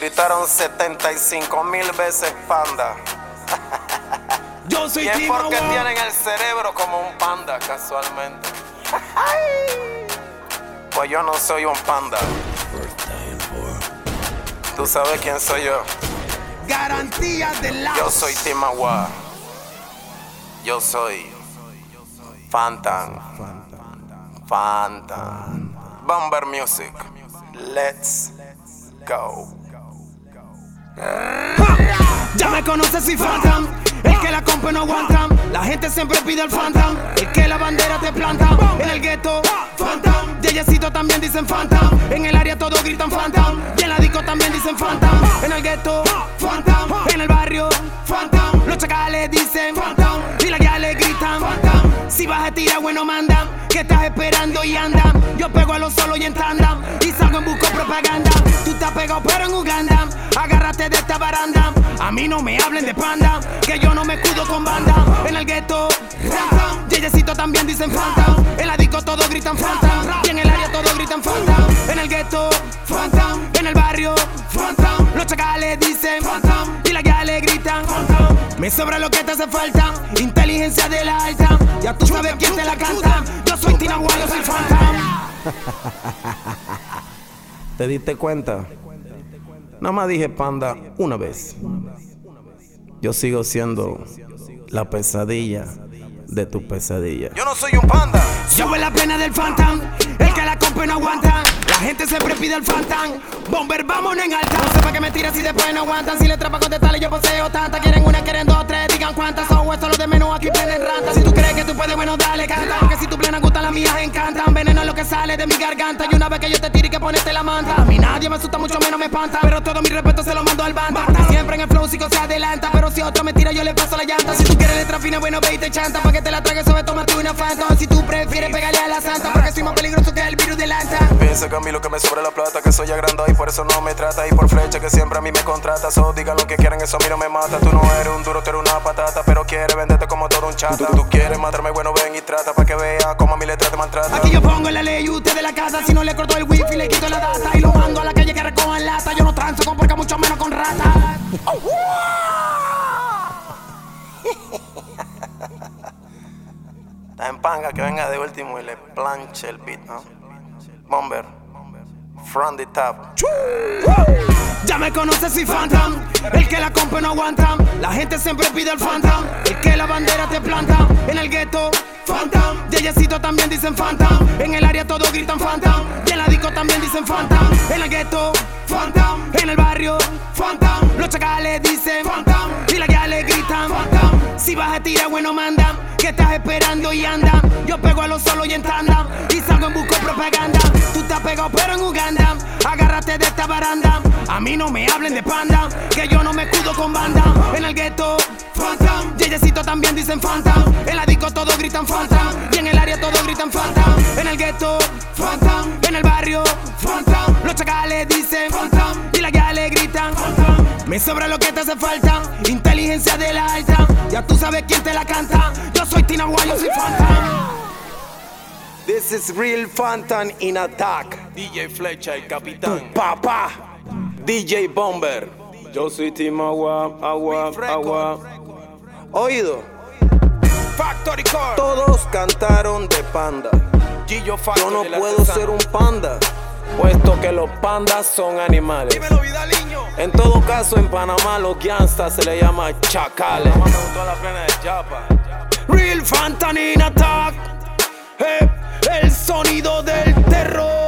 Gritaron 75 mil veces panda. Yo soy Y es porque tienen el cerebro como un panda, casualmente. Pues yo no soy un panda. Tú sabes quién soy yo. Garantía de la. Yo soy Timawa. Yo soy Fantan. Fantan. Bomber Music. Let's go. Ya me conoces, soy Phantom. El que la compra no aguanta. La gente siempre pide el Phantom. El que la bandera te planta. En el gueto, Phantom. Yeyecito también dicen Phantom. En el área todos gritan Phantom. Y en la disco también dicen Phantom. En el gueto, Phantom. En el barrio, Phantom. Los chacales dicen Phantom. Y las guiales gritan Phantom. Si vas a tirar, bueno, manda. Estás esperando y anda. Yo pego a los solo y en tandem. Y salgo en busco propaganda. Tú estás pegado, pero en Uganda. Agárrate de esta baranda. A mí no me hablen de panda. Que yo no me escudo con banda. En el gueto. Yeyecito también dicen Phantom. En la disco todos gritan Phantom. Y en el área todos gritan Phantom. En el gueto, Phantom. En el barrio, Phantom. Los chacales dicen Phantom. Me sobra lo que te hace falta. Inteligencia de la alta. Ya tú sabes quién te la canta. Yo soy Tina Guay, yo soy Phantom. ¿Te diste cuenta? Nada más dije panda una vez. Yo sigo siendo la pesadilla de tu pesadilla. Yo no soy un panda. Yo la pena del Phantom, siempre pide el Phantom. Bomber, vámonos en alta. No sé pa' que me tiras si después no aguantan. Si le trapa contestarle, yo poseo tanta. Quieren una, quieren dos, tres, digan cuántas. Son esto lo de menos aquí prenden ranta. Si tú crees que tú puedes, bueno, dale, canta. Mías encantan. Veneno es lo que sale de mi garganta. Y una vez que yo te tire y que ponerte la manta. A mí nadie me asusta, mucho menos me espanta. Pero todo mi respeto se lo mando al banda. Siempre en el flow sigo se adelanta. Pero si otro me tira, yo le paso la llanta. Si tú quieres letra fina, bueno, ve y te chanta. Pa' que te la tragues, sobre tomarte una fanta. Si tú prefieres pegarle a la santa. Porque soy más peligroso que el virus de lanta. Piensa que a mí lo que me sobra es la plata, que soy agrandado y por eso no me trata. Y por flecha que siempre a mí me contrata. So digan lo que quieran, eso a mí no me mata. Tú no eres un duro, tú eres una patata. Pero quieres venderte como todo un chata. Tú, tú quieres matarme, bueno, ven y trata. Pa' que vea cómo a mi letra te maltrata. Aquí yo pongo la ley y usted de la casa. Si no le corto el wifi, le quito la data. Y lo mando a la calle que recojan lata. Yo no transo con porca, mucho menos con rata. Está en panga que venga de último y le planche el beat, ¿no? Bomber. From the top. Ya me conoces, soy Phantom. El que la compra no aguanta. La gente siempre pide el Phantom. El que la bandera te planta. En el gueto, Phantom. Yeyecito también dicen Phantom. En el área todos gritan Phantom. Y en la disco también dicen Phantom. En el gueto, Phantom. En el barrio, Phantom. Los chacales dicen Phantom. Y las guiales gritan Phantom. Si vas a tirar, bueno, manda. Que estás esperando y anda. Yo pego a los solo y en. Y salgo en busco propaganda. Tú estás pegado, pero en Uganda. Agárrate de esta baranda. A mí no me hablen de panda. Que yo no me escudo con banda. En el gueto, Phantom. Yeyecito también dicen Phantom. En la disco todos gritan Phantom. Y en el área todos gritan Phantom. En el gueto, Phantom. En el barrio, Phantom. Los chacales dicen Phantom. Y las guiales gritan Phantom. Me sobra lo que te hace falta. Inteligencia de la alta. Ya tú sabes quién te la canta. Yo soy Tina Guay, yo soy Phantom. This is real Phantom in attack. DJ Flecha, el capitán. Papá. DJ Bomber. Yo soy Team Agua, Agua, Agua. Oído. Factory Core. Todos cantaron de panda. Gillo Yo no puedo ser un panda, puesto que los pandas son animales. Dímelo, Vidaliño. En todo caso, en Panamá los gangsters se le llama chacales. Real Phantom in attack. Eh, el sonido del terror.